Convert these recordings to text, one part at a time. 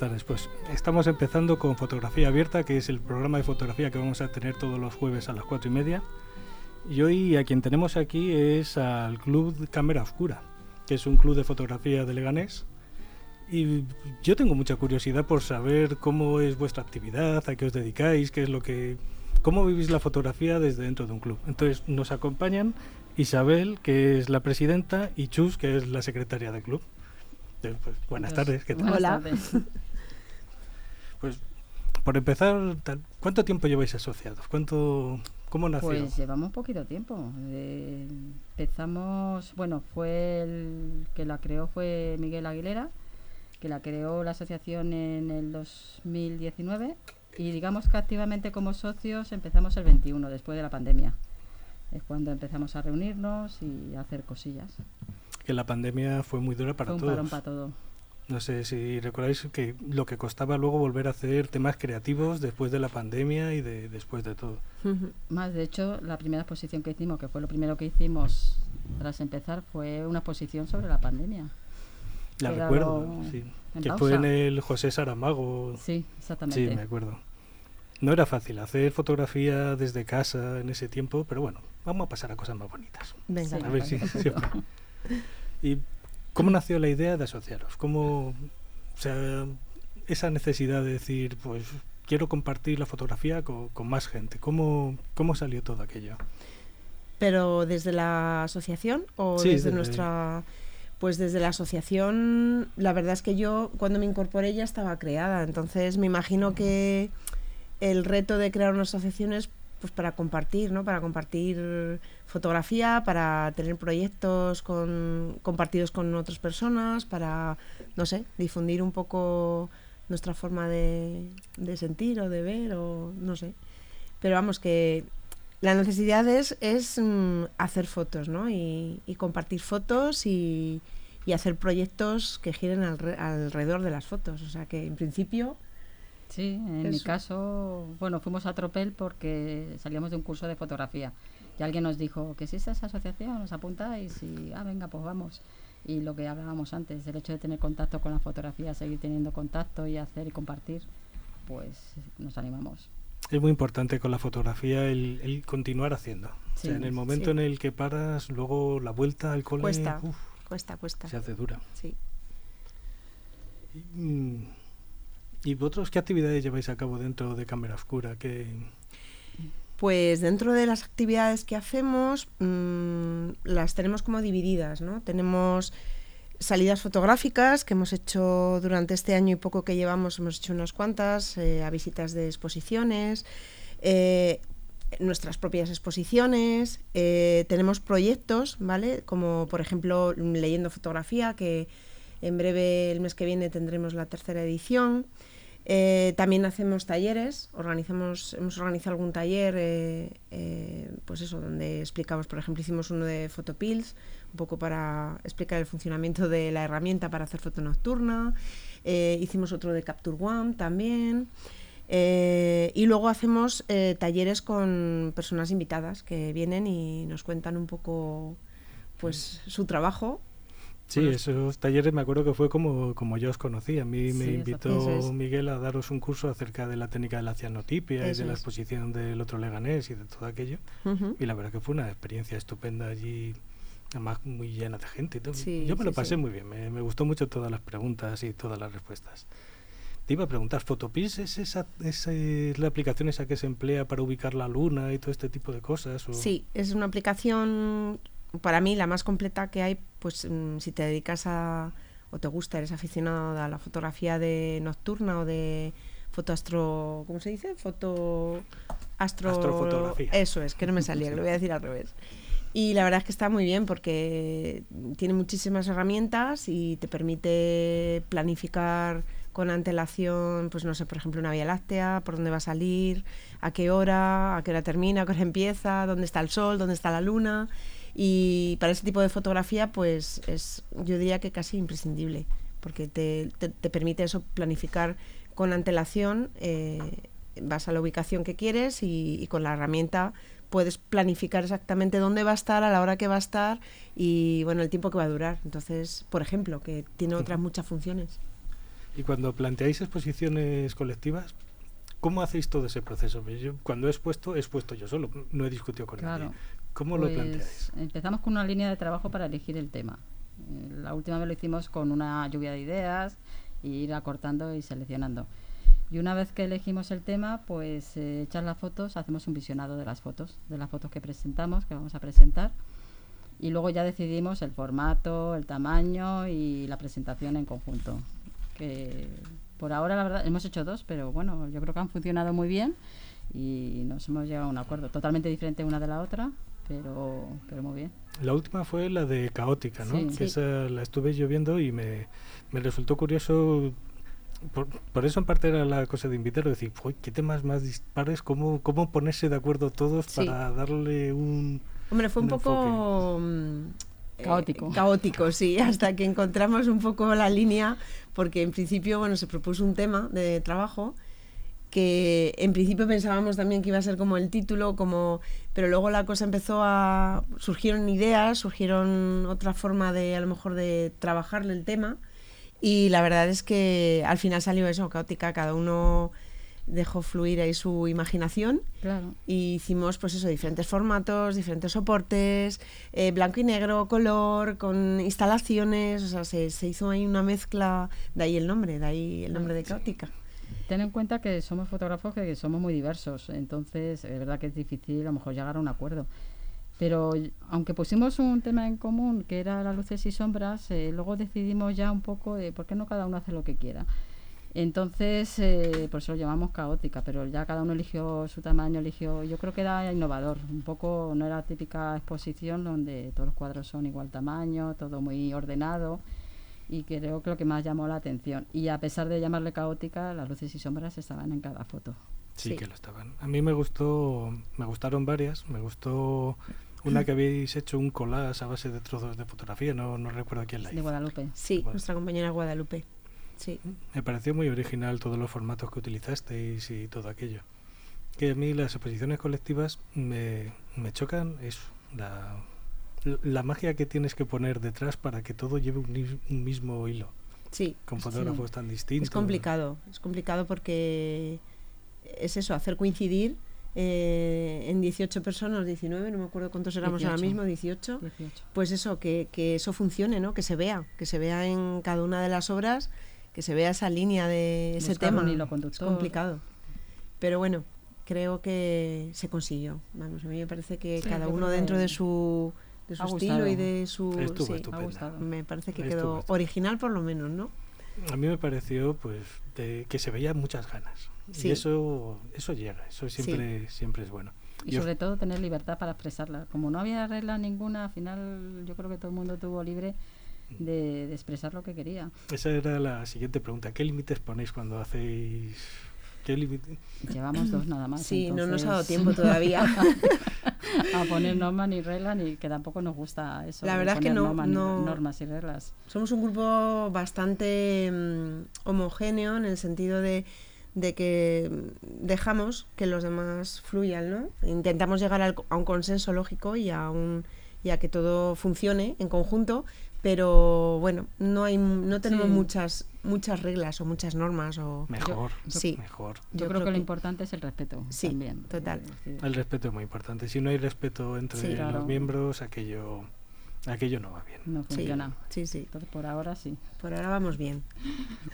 tardes. Pues estamos empezando con Fotografía Abierta, que es el programa de fotografía que vamos a tener todos los jueves a las cuatro y media. Y hoy a quien tenemos aquí es al Club Cámara Oscura, que es un club de fotografía de Leganés. Y yo tengo mucha curiosidad por saber cómo es vuestra actividad, a qué os dedicáis, qué es lo que, cómo vivís la fotografía desde dentro de un club. Entonces nos acompañan Isabel, que es la presidenta, y Chus, que es la secretaria del club. Pues, buenas tardes, ¿qué tal? Buenas Hola. tardes. Pues por empezar, ¿cuánto tiempo lleváis asociados? ¿Cuánto, ¿Cómo nació? Pues llevamos poquito tiempo. Eh, empezamos, bueno, fue el que la creó fue Miguel Aguilera, que la creó la asociación en el 2019 y digamos que activamente como socios empezamos el 21, después de la pandemia. Es cuando empezamos a reunirnos y a hacer cosillas. que la pandemia fue muy dura para fue un todos. parón para todo. No sé si recordáis que lo que costaba luego volver a hacer temas creativos después de la pandemia y de después de todo. Más, de hecho, la primera exposición que hicimos, que fue lo primero que hicimos tras empezar, fue una exposición sobre la pandemia. La Quedado recuerdo, sí. Que pausa. fue en el José Saramago. Sí, exactamente. Sí, me acuerdo. No era fácil hacer fotografía desde casa en ese tiempo, pero bueno, vamos a pasar a cosas más bonitas. Venga. Sí. A ver si siempre. ¿Y cómo nació la idea de asociaros? ¿Cómo, o sea, esa necesidad de decir, pues quiero compartir la fotografía con, con más gente? ¿Cómo, ¿Cómo salió todo aquello? Pero desde la asociación o Sí, desde desde- nuestra... Pues desde la asociación, la verdad es que yo cuando me incorporé ya estaba creada, entonces me imagino que el reto de crear una asociación es pues para compartir, ¿no? Para compartir fotografía, para tener proyectos con, compartidos con otras personas, para, no sé, difundir un poco nuestra forma de, de sentir o de ver o no sé. Pero vamos, que la necesidad es, es, mm, hacer fotos, ¿no? Y, y compartir fotos y, y hacer proyectos que giren alre- alrededor de las fotos. O sea que en principio, Sí, en mi caso, bueno, fuimos a Tropel porque salíamos de un curso de fotografía y alguien nos dijo que si es esa asociación, os apuntáis y, ah, venga, pues vamos. Y lo que hablábamos antes, el hecho de tener contacto con la fotografía, seguir teniendo contacto y hacer y compartir, pues nos animamos. Es muy importante con la fotografía el, el continuar haciendo. o sea, Sí, en el momento sí. en el que paras, luego la vuelta al cole Cuesta. uf, cuesta, cuesta. se hace dura. Sí. Mm. ¿Y vosotros qué actividades lleváis a cabo dentro de Cámara Oscura? ¿Qué, Pues dentro de las actividades que hacemos, mm, las tenemos como divididas, ¿no? Tenemos salidas fotográficas que hemos hecho durante este año y poco que llevamos, hemos hecho unas cuantas, eh, a visitas de exposiciones, eh, nuestras propias exposiciones, eh, tenemos proyectos, ¿vale? Como por ejemplo Leyendo Fotografía, que en breve, el mes que viene, tendremos la tercera edición. Eh, también hacemos talleres, organizamos, hemos organizado algún taller, eh, eh, pues eso, donde explicamos, por ejemplo, hicimos uno de Photopills, un poco para explicar el funcionamiento de la herramienta para hacer foto nocturna. Hicimos otro de Capture One también. Y luego hacemos talleres con personas invitadas que vienen y nos cuentan un poco pues su trabajo. Sí, Bueno, esos talleres me acuerdo que fue como, como yo os conocí. A mí me invitó es. Miguel a daros un curso acerca de la técnica de la cianotipia y de la es. exposición del otro Leganés y de todo aquello. Y la verdad que fue una experiencia estupenda allí, además muy llena de gente. y todo. Sí, yo me lo pasé muy bien, me, me gustó mucho todas las preguntas y todas las respuestas. Te iba a preguntar, ¿Photopills es, esa, es eh, la aplicación esa que se emplea para ubicar la luna y todo este tipo de cosas? o- Sí, es una aplicación para mí la más completa que hay, pues mm, si te dedicas a o te gusta, eres aficionado a la fotografía de nocturna o de fotoastro, ¿cómo se dice? Foto astro Astrofotografía. Eso es, que no me salía, que lo voy a decir al revés. Y la verdad es que está muy bien porque tiene muchísimas herramientas y te permite planificar con antelación, pues no sé, por ejemplo, una vía láctea, por dónde va a salir, a qué hora, a qué hora termina, a qué hora empieza, dónde está el sol, dónde está la luna. Y para ese tipo de fotografía, pues es, yo diría que casi imprescindible, porque te, te- te permite eso planificar con antelación, eh, vas a la ubicación que quieres y, y con la herramienta puedes planificar exactamente dónde va a estar, a la hora que va a estar y bueno, el tiempo que va a durar. Entonces, por ejemplo, que tiene otras muchas funciones. Y cuando planteáis exposiciones colectivas, ¿cómo hacéis todo ese proceso? Pues Yo, cuando he expuesto, he expuesto yo solo, no he discutido con Claro. nadie. ¿Cómo lo Pues, planteáis? Empezamos con una línea de trabajo para elegir el tema. Eh, La última vez lo hicimos con una lluvia de ideas y ir acortando y seleccionando. Y una vez que elegimos el tema, pues eh, echar las fotos, hacemos un visionado de las fotos, de las fotos que presentamos, que vamos a presentar. Y luego ya decidimos el formato, el tamaño y la presentación en conjunto. Que por ahora, la verdad, hemos hecho dos, pero bueno, yo creo que han funcionado muy bien y nos hemos llegado a un acuerdo totalmente diferente una de la otra, pero, pero muy bien. La última fue la de Caótica, ¿no? Sí. que Sí. esa la estuve yo viendo y me, me resultó curioso. Por, por eso en parte era la cosa de invitarlo, decir, "Uy, qué temas más dispares, cómo, cómo ponerse de acuerdo todos Sí. para darle un... Hombre, fue un, Un poco mm, eh, Caótico. caótico, sí, hasta que encontramos un poco la línea, porque en principio, bueno, se propuso un tema de trabajo que en principio pensábamos también que iba a ser como el título, como pero luego la cosa empezó a surgieron ideas, surgieron otra forma de a lo mejor de trabajarle el tema. Y la verdad es que al final salió eso, caótica, cada uno dejó fluir ahí su imaginación. Claro. y hicimos pues eso, diferentes formatos, diferentes soportes, eh, blanco y negro, color, con instalaciones, o sea, se, se hizo ahí una mezcla, de ahí el nombre, de ahí el nombre de Caótica. Ten en cuenta que somos fotógrafos que somos muy diversos, entonces es verdad que es difícil a lo mejor llegar a un acuerdo. Pero aunque pusimos un tema en común, que era las luces y sombras, eh, luego decidimos ya un poco de por qué no cada uno hace lo que quiera. Entonces, eh, por eso lo llamamos caótica, pero ya cada uno eligió su tamaño, eligió, yo creo que era innovador, un poco no era típica exposición donde todos los cuadros son igual tamaño, todo muy ordenado y creo que lo que más llamó la atención. Y a pesar de llamarle caótica, las luces y sombras estaban en cada foto. Sí, Sí. que lo estaban. A mí me gustó, me gustaron varias, me gustó una que habéis hecho un collage a base de trozos de fotografía, no, no recuerdo quién la De hizo. Guadalupe. Sí, nuestra compañera Guadalupe. Sí. Me pareció muy original todos los formatos que utilizasteis y todo aquello. Que a mí las exposiciones colectivas me, me chocan eso, la, la magia que tienes que poner detrás para que todo lleve un, mismo hilo, Sí, con Sí. fotógrafos tan distintos. es complicado, es complicado porque es eso, hacer coincidir eh, en 18 personas, 19, no me acuerdo cuántos éramos ahora 18. mismo, 18. 18. pues eso, que, que eso funcione, ¿no? Que se vea, que se vea en cada una de las obras, que se vea esa línea de ese Buscar tema. un hilo es conductor. complicado. Pero bueno, creo que se consiguió. Vamos, a mí me parece que Sí, cada uno dentro de su, de su ha estilo gustado. y de su... Estuvo sí, estupenda. Ha gustado. me parece que Estuvo quedó estupenda. original por lo menos, ¿no? A mí me pareció pues de que se veían muchas ganas. Sí. Y eso eso llega, eso siempre siempre es bueno. Y Yo- sobre todo tener libertad para expresarla. Como no había regla ninguna, al final yo creo que todo el mundo tuvo libre de, de expresar lo que quería. Esa era la siguiente pregunta. ¿Qué límites ponéis cuando hacéis qué límite? Llevamos dos nada más. Sí, no nos ha dado tiempo todavía. a poner normas ni reglas, ni que tampoco nos gusta eso. La de verdad es que no- normas ni- no- normas y reglas. Somos un grupo bastante mm, homogéneo en el sentido de, de que dejamos que los demás fluyan, ¿no? Intentamos llegar al- a un consenso lógico y a, un, y a que todo funcione en conjunto, pero bueno, no hay no tenemos Sí. muchas muchas reglas o muchas normas o Mejor, Sí. mejor. Yo, creo, que, lo importante es el respeto Sí, también. total. El respeto es muy importante. Si no hay respeto entre Sí, claro. los miembros, aquello aquello no va bien. no sí, funciona. sí, sí. Entonces, por ahora sí. Por ahora vamos bien.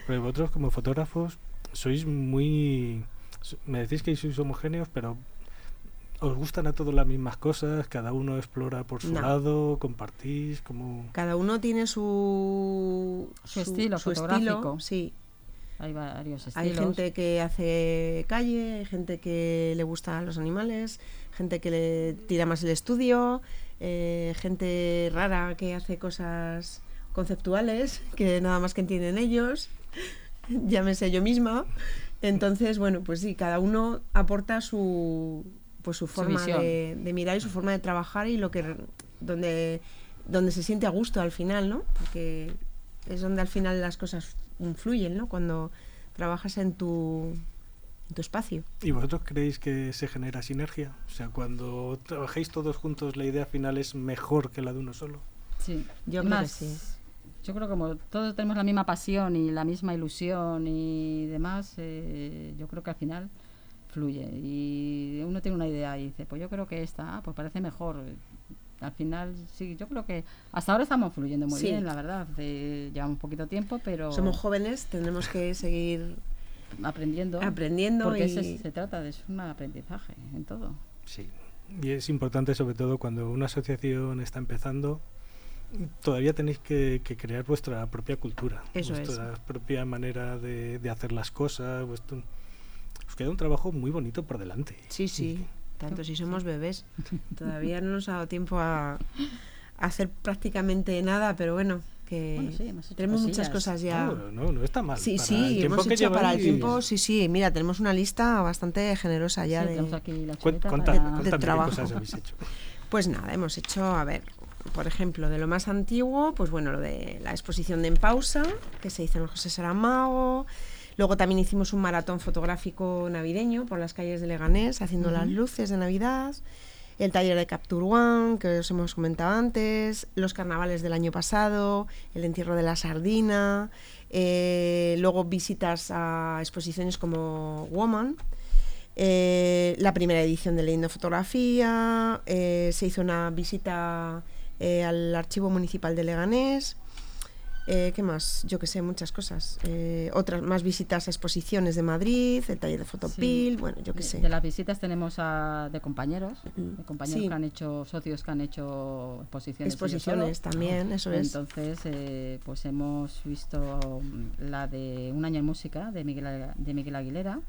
Pero vosotros como fotógrafos sois muy so- me decís que sois homogéneos, pero os gustan a todos las mismas cosas, cada uno explora por su No. lado, compartís como Cada uno tiene su Su estilo fotográfico. sí. Hay varios estilos. Hay gente que hace calle, hay gente que le gustan los animales, gente que le tira más el estudio, eh, gente rara que hace cosas conceptuales que nada más que entienden ellos, llámese yo misma. Entonces, bueno, pues sí, cada uno aporta su pues su forma visión. de, de mirar y su forma de trabajar y lo que donde donde se siente a gusto al final, ¿no? Porque es donde al final las cosas influyen, ¿no? Cuando trabajas en tu, en tu espacio. ¿Y vosotros creéis que se genera sinergia? O sea, cuando trabajéis todos juntos, la idea final es mejor que la de uno solo. Sí, Yo creo que Más, sí. Yo creo que como todos tenemos la misma pasión y la misma ilusión y demás, eh, yo creo que al final fluye. Y uno tiene una idea y dice, pues yo creo que esta, ah, pues parece mejor. Al final, sí, yo creo que hasta ahora estamos fluyendo muy Sí. bien, la verdad. Eh, llevamos poquito tiempo, pero Somos jóvenes, tendremos que seguir aprendiendo. aprendiendo porque y se, se trata de es un aprendizaje en todo. Sí. Y es importante, sobre todo, cuando una asociación está empezando, todavía tenéis que, que crear vuestra propia cultura, Eso es. vuestra propia manera de, de hacer las cosas. vuestro- os queda un trabajo muy bonito por delante. Sí, sí, tanto si somos bebés. Todavía no nos ha dado tiempo a, a hacer prácticamente nada, pero bueno, que Bueno, sí, hemos hecho tenemos muchas cosas ya. No, no, no está mal. Sí, Para sí, el hemos que hecho para el tiempo, sí, sí, mira, tenemos una lista bastante generosa ya Sí, de... aquí la para- qué trabajo. cosas habéis hecho. Pues nada, hemos hecho, a ver, por ejemplo, de lo más antiguo, pues bueno, lo de la exposición de En Pausa, que se hizo en el José Saramago. Luego también hicimos un maratón fotográfico navideño por las calles de Leganés, haciendo las luces de Navidad. El taller de Capture One, que os hemos comentado antes. Los carnavales del año pasado. El entierro de la sardina. eh, luego visitas a exposiciones como Woman. Eh, la primera edición de Leyendo Fotografía, eh, se hizo una visita eh, al Archivo Municipal de Leganés, eh, ¿qué más? Yo que sé, muchas cosas. Eh, otras más visitas a exposiciones de Madrid, el taller de Fotopil, Sí. bueno, yo que de, sé. de las visitas tenemos a, de compañeros, de compañeros sí. que han hecho, socios que han hecho exposiciones. Exposiciones también, eso es. Entonces, eh, pues hemos visto mm, la de Un año en música de Miguel, de Miguel Aguilera,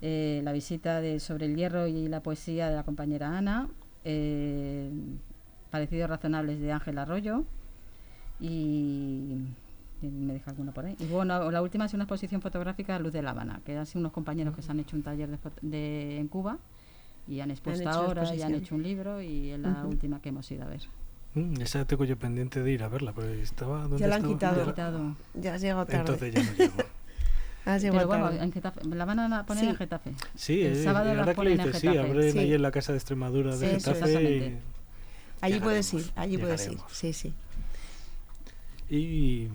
eh, la visita de Sobre el hierro y la poesía de la compañera Ana, eh, Parecidos razonables de Ángel Arroyo y me deja alguna por ahí. Y bueno, la última es una exposición fotográfica de Luz de La Habana, que han sido unos compañeros que se han hecho un taller de, en Cuba y han expuesto ahora y han hecho un libro y es la última que hemos ido a ver. Mm, esa tengo yo pendiente de ir a verla, porque estaba... ¿dónde Ya la han quitado. Ya Han la- quitado. Ya has llegado tarde. Entonces ya no llego. Has llegado Pero bueno, en Getafe, la van a poner Sí. en Getafe. Sí, El eh, sábado lo ponen en sí, abren Sí. ahí en la Casa de Extremadura de Sí, Getafe. exactamente. Allí puedes ir, llegaremos, allí puedes ir. Sí, sí. Y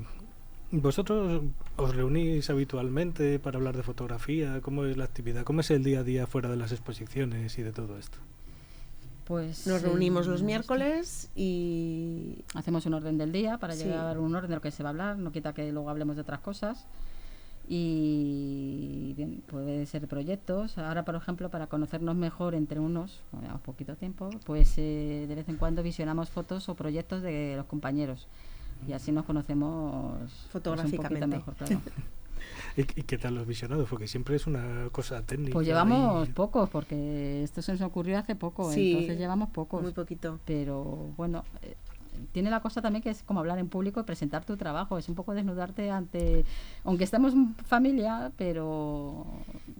vosotros os reunís habitualmente para hablar de fotografía, ¿cómo es la actividad? ¿Cómo es el día a día fuera de las exposiciones y de todo esto? Pues Nos eh, reunimos los miércoles y Hacemos un orden del día para Sí. llegar a un orden de lo que se va a hablar, no quita que luego hablemos de otras cosas. Y bien, puede ser proyectos. Ahora, por ejemplo, para conocernos mejor entre unos, bueno, llevamos poquito tiempo, pues eh, de vez en cuando visionamos fotos o proyectos de los compañeros. Y así nos conocemos pues, un Fotográficamente. mejor, claro. ¿Y, qué tal los visionados? Porque siempre es una cosa técnica. Pues llevamos y- pocos, porque esto se nos ocurrió hace poco, Sí, entonces llevamos pocos. muy poquito. pero bueno, tiene la cosa también que es como hablar en público y presentar tu trabajo, es un poco desnudarte ante, aunque estamos en familia, pero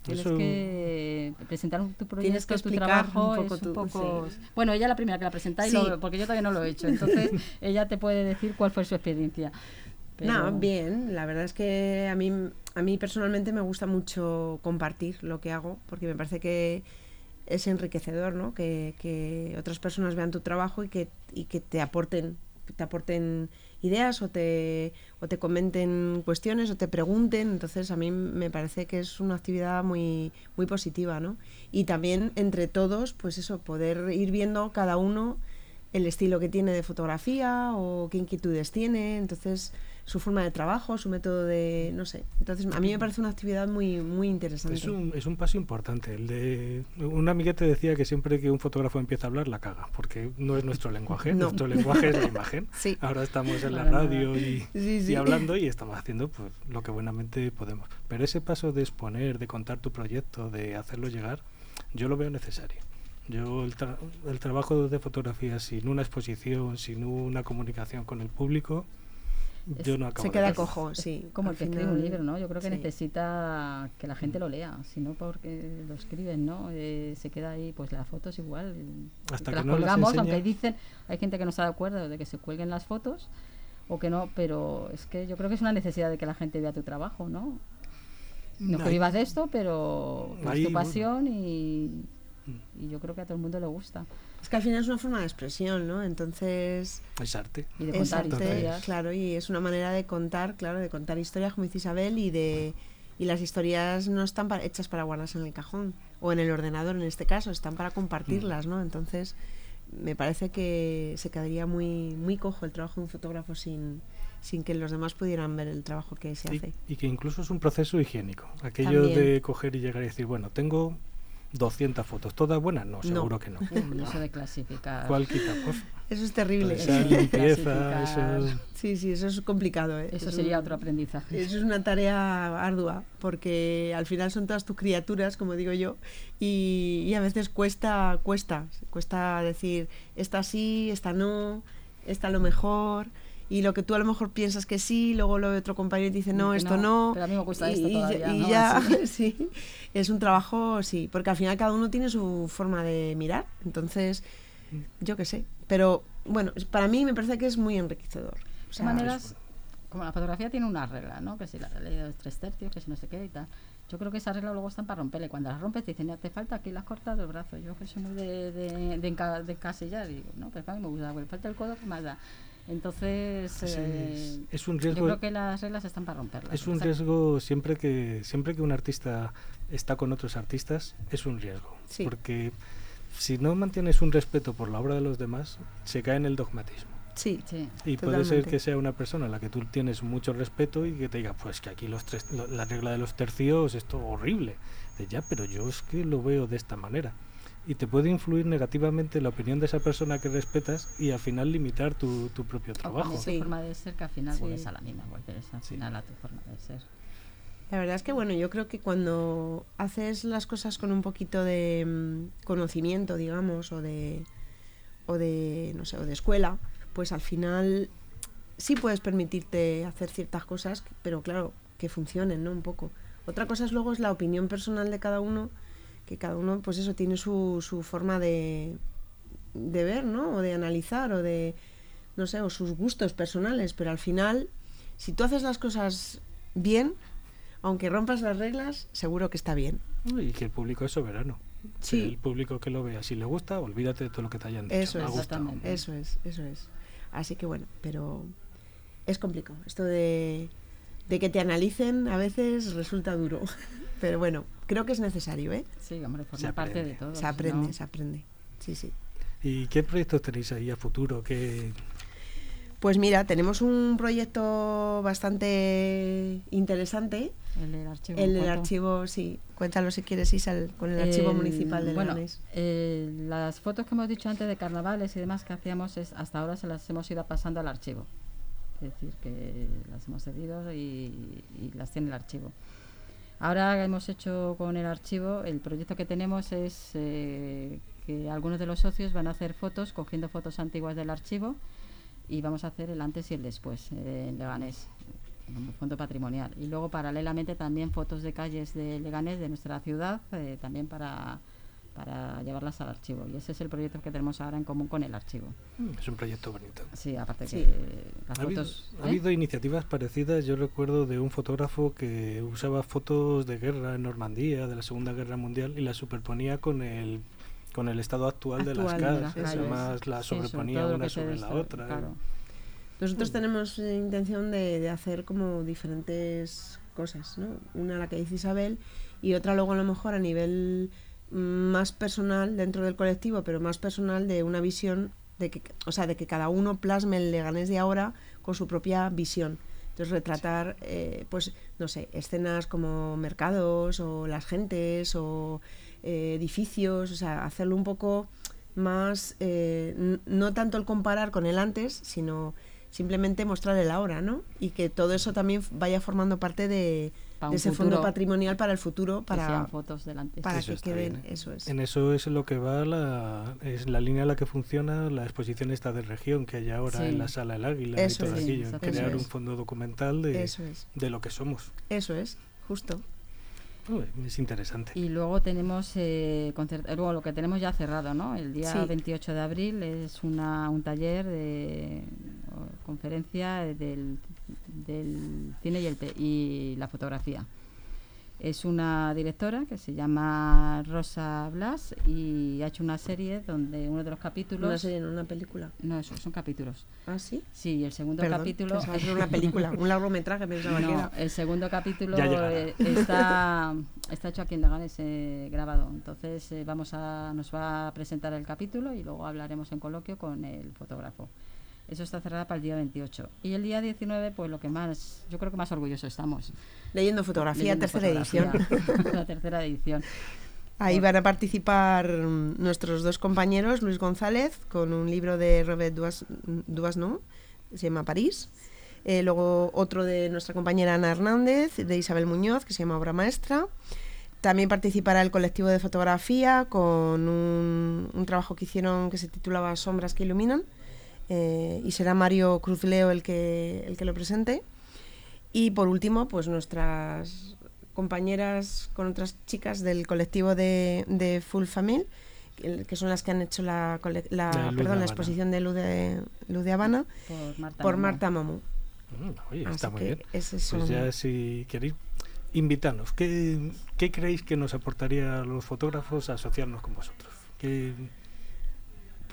tienes Eso- que presentar tu proyecto, Tienes que tu explicar trabajo, un poco es un poco... sí. Bueno, ella es la primera que la presenta, y Sí. lo- porque yo todavía no lo he hecho, entonces ella te puede decir cuál fue su experiencia. No, bien, la verdad es que a mí, a mí personalmente me gusta mucho compartir lo que hago, porque me parece que es enriquecedor, ¿no? Que, que otras personas vean tu trabajo y que, y que te aporten te aporten ideas o te, o te comenten cuestiones o te pregunten. Entonces a mí me parece que es una actividad muy, muy positiva, ¿no? Y también entre todos, pues eso, poder ir viendo cada uno el estilo que tiene de fotografía o qué inquietudes tiene, entonces su forma de trabajo, su método de, no sé. Entonces a mí me parece una actividad muy muy interesante. Es un, es un paso importante. El de un amiguete decía que siempre que un fotógrafo empieza a hablar la caga, porque no es nuestro lenguaje. No. Nuestro lenguaje es la imagen. Sí. Ahora estamos en la radio y, Sí, y hablando y estamos haciendo pues lo que buenamente podemos. Pero ese paso de exponer, de contar tu proyecto, de hacerlo llegar, yo lo veo necesario. Yo el, tra- el trabajo de fotografía sin una exposición, sin una comunicación con el público, yo no acabo Se de queda cojo, sí. Como al el que escribe un libro, ¿no? Yo creo que sí. necesita que la gente lo lea, si no porque lo escriben, ¿no? Eh, se queda ahí, pues las fotos igual. Hasta las que no las colgamos, aunque dicen, hay gente que no está de acuerdo de que se cuelguen las fotos o que no, pero es que yo creo que es una necesidad de que la gente vea tu trabajo, ¿no? No que vivas de esto, pero es tu bueno. pasión y, y yo creo que a todo el mundo le gusta. Es que al final es una forma de expresión, ¿no? Entonces, Es arte. Y de contar arte, historias. claro, y es una manera de contar, claro, de contar historias, como dice Isabel, y de y las historias no están hechas para guardarse en el cajón o en el ordenador en este caso, están para compartirlas, ¿no? Entonces, me parece que se quedaría muy muy cojo el trabajo de un fotógrafo sin sin que los demás pudieran ver el trabajo que se Y, hace. y que incluso es un proceso higiénico. Aquello También. de coger y llegar y decir, bueno, tengo 200 fotos, ¿todas buenas? No, seguro que no. Eso de clasificar. ¿Cuál quitamos? Eso es terrible. Esa Sí, limpieza, eso... Sí, sí, eso es complicado, ¿eh? Eso Es sería un- otro aprendizaje. Eso es una tarea ardua, porque al final son todas tus criaturas, como digo yo, y, y a veces cuesta, cuesta, cuesta decir, esta sí, esta no, esta lo mejor, y lo que tú a lo mejor piensas que sí, luego lo de otro compañero te dice, no, Que esto no, pero a mí me gusta y, esto todavía, y ¿no? ya, sí, es un trabajo, sí, porque al final cada uno tiene su forma de mirar, entonces, yo qué sé, pero bueno, para mí me parece que es muy enriquecedor. O De sea, maneras, como la fotografía tiene una regla, ¿no? Que si la ley de los tres tercios, que si no sé qué y tal. Yo creo que esa regla luego están para romperle. Cuando las rompes te dicen, ya te falta aquí, la has cortado el brazo. Yo que soy muy de, de, de, enca- de encasillar, digo, no, pues para mí me gusta, pues falta el codo, ¿qué más da? Entonces, Es, eh, es un yo riesgo... creo que las reglas están para romperlas. Es un riesgo siempre que siempre que un artista está con otros artistas es un riesgo Sí. porque si no mantienes un respeto por la obra de los demás se cae en el dogmatismo Sí, Sí. y puede ser que sea una persona a la que tú tienes mucho respeto y que te diga pues que aquí los tres lo- la regla de los tercios esto horrible De, ya pero yo es que lo veo de esta manera y te puede influir negativamente la opinión de esa persona que respetas y al final limitar tu, tu propio trabajo Sí. forma de ser que al final Sí. vuelves a la misma, vuelves al Sí. final a tu forma de ser. La verdad es que bueno, yo creo que cuando haces las cosas con un poquito de mm, conocimiento, digamos, o de o de no sé, o de escuela, pues al final sí puedes permitirte hacer ciertas cosas, pero claro, que funcionen, ¿no? Un poco. Otra cosa es luego es la opinión personal de cada uno, que cada uno pues eso tiene su, su forma de de ver, ¿no? O de analizar o de no sé, o sus gustos personales, pero al final si tú haces las cosas bien, aunque rompas las reglas, seguro que está bien. y que el público es soberano Sí. el público que lo vea si le gusta olvídate de todo lo que te hayan dicho Eso es. Exactamente. Eso es, eso es. Así que bueno, pero es complicado. Esto de, de que te analicen a veces resulta duro. Pero bueno, creo que es necesario, ¿eh? Sí, hombre, forma parte de todo. Se aprende, no- se aprende. Sí, sí. ¿Y qué proyectos tenéis ahí a futuro? ¿Qué... Pues mira, tenemos un proyecto bastante interesante. El del archivo. El del archivo, sí. Cuéntalo si quieres, Isal, con el archivo municipal de bueno, Leganés. eh, las fotos que hemos dicho antes de carnavales y demás que hacíamos es hasta ahora se las hemos ido pasando al archivo. Es decir, que las hemos cedido y, las tiene el archivo. Ahora hemos hecho con el archivo, el proyecto que tenemos es eh, que algunos de los socios van a hacer fotos, cogiendo fotos antiguas del archivo y vamos a hacer el antes y el después eh, en Leganés, como fondo patrimonial. Y luego paralelamente también fotos de calles de Leganés, de nuestra ciudad, eh, también para, para llevarlas al archivo. Y ese es el proyecto que tenemos ahora en común con el archivo. Es un proyecto bonito. Sí, aparte Sí. que las Ha habido, fotos... ha ¿eh? habido iniciativas parecidas. Yo recuerdo de un fotógrafo que usaba fotos de guerra en Normandía, de la Segunda Guerra Mundial, y las superponía con el con el estado actual, de las Actual calles. de las calles. Además, las Sí, sobre sobreponía una sobre la otra. claro. Nosotros Mm. tenemos eh, intención de, de hacer como diferentes cosas, ¿no? Una la que dice Isabel y otra luego a lo mejor a nivel mm, más personal dentro del colectivo, pero más personal de una visión de que, o sea, de que cada uno plasme el Leganés de ahora con su propia visión. Entonces retratar, eh, pues, no sé, escenas como mercados o las gentes o eh, edificios, o sea, hacerlo un poco más, eh, no tanto el comparar con el antes, sino simplemente mostrar el ahora, ¿no? Y que todo eso también vaya formando parte de, ese futuro, fondo patrimonial para el futuro, que para, sean fotos del antes. para Eso que queden, bien, ¿eh? eso es. En eso es lo que va la, es la línea en la que funciona la exposición esta de región que hay ahora Sí. en la sala El Águila Eso y todo es. Aquello. Crear un fondo documental de, Eso es, de lo que somos. eso es, justo. Es interesante. Y luego tenemos eh, concert- eh, luego lo que tenemos ya cerrado, ¿no? El día Sí. 28 de abril es una, un taller de conferencia del, del cine y, el te- y la fotografía. Es una directora que se llama Rosa Blas y ha hecho una serie donde uno de los capítulos... Una serie, no una película. No, eso, son capítulos. ¿Ah, sí? Sí, el segundo Perdón, capítulo... pensaba que era una película, un largometraje pensaba que No, era. el segundo capítulo eh, está, está hecho aquí en Leganés eh, grabado. Entonces eh, vamos a, nos va a presentar el capítulo y luego hablaremos en coloquio con el fotógrafo. Eso está cerrado para el día 28. Y el día 19, pues lo que más, yo creo que más orgullosos estamos. Leyendo fotografía, leyendo tercera fotografía. edición. la tercera edición. Ahí van a participar mm, nuestros dos compañeros, Luis González, con un libro de Robert Duas- Duasno, se llama París. Eh, luego otro de nuestra compañera Ana Hernández, de Isabel Muñoz, que se llama Obra Maestra. También participará el colectivo de fotografía con un, un trabajo que hicieron que se titulaba Sombras que iluminan. Eh, y será Mario Cruz Leo el que, el que lo presente. Y por último, pues nuestras compañeras con otras chicas del colectivo de, de Full Family, que, son las que han hecho la, cole- la- perdón, la Habana. exposición de Luz de, Luz de Habana Por Marta. por Momo. Marta Mamu. Mm, Oye, Así está muy bien. ese Pues ya si queréis, invitarnos. ¿Qué, ¿Qué creéis que nos aportaría a los fotógrafos asociarnos con vosotros? ¿Qué,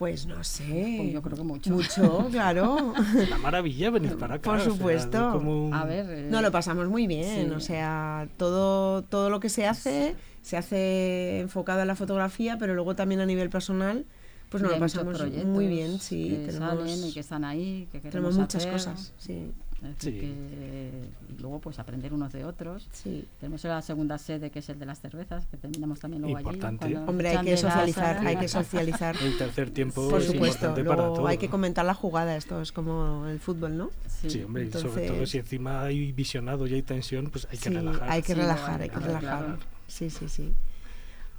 Pues no sé. Pues yo creo que mucho. Mucho, claro. la maravilla venir para acá. Por o sea, supuesto. como un- A ver. eh, No, lo pasamos muy bien. Sí. O sea, todo, todo lo que se hace, se hace enfocado a la fotografía, pero luego también a nivel personal, pues nos lo pasamos muy bien. Sí, que tenemos, salen y que están ahí, que queremos tenemos muchas hacer. cosas. Sí, Decir, Sí. que- y luego pues aprender unos de otros. sí. Tenemos la segunda sede que es el de las cervezas, que terminamos también luego Importante. allí. Hombre, hay que socializar, hay que socializar. El tercer tiempo Por es supuesto, importante para luego todo. hay que comentar la jugada, esto es como el fútbol, ¿no? Sí. Sí, hombre, y sobre Entonces- todo si encima hay visionado y hay tensión, pues hay que Sí, relajar. hay que Sí, relajar, hay que relajar. claro. Sí, sí, sí.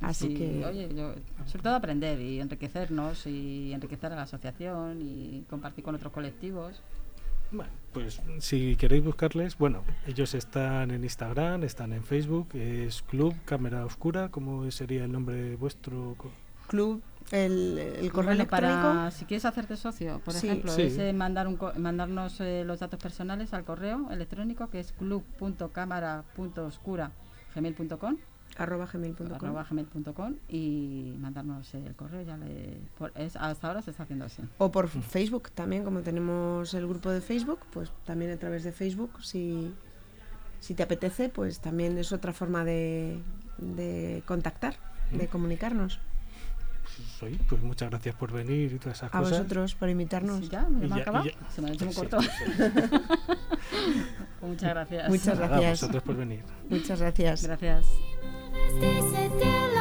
Así Sí, que Oye, yo, sobre todo aprender y enriquecernos y enriquecer a la asociación y compartir con otros colectivos. Bueno, pues si queréis buscarles, bueno, ellos están en Instagram, están en Facebook, es Club Cámara Oscura, ¿cómo sería el nombre vuestro? Club, el, el correo Bueno, electrónico. para si quieres hacerte socio, por Sí. ejemplo, Sí. es eh, mandar un co- mandarnos eh, los datos personales al correo electrónico que es club.cámara.oscura.gmail.com arroba gmail.com. arroba gmail.com y mandarnos el correo ya le, por- es, hasta ahora se está haciendo así O por Facebook también, como tenemos el grupo de Facebook, pues también a través de Facebook, si, si te apetece, pues también es otra forma de, de contactar, de comunicarnos. Pues, oye, pues muchas gracias por venir y todas esas A cosas. vosotros por invitarnos. Sí, ya, me ya- acabado ya- se me ha hecho muy Sí, corto sí. muchas gracias Muchas Nada, gracias. vosotros por venir. Muchas gracias. gracias Rester cet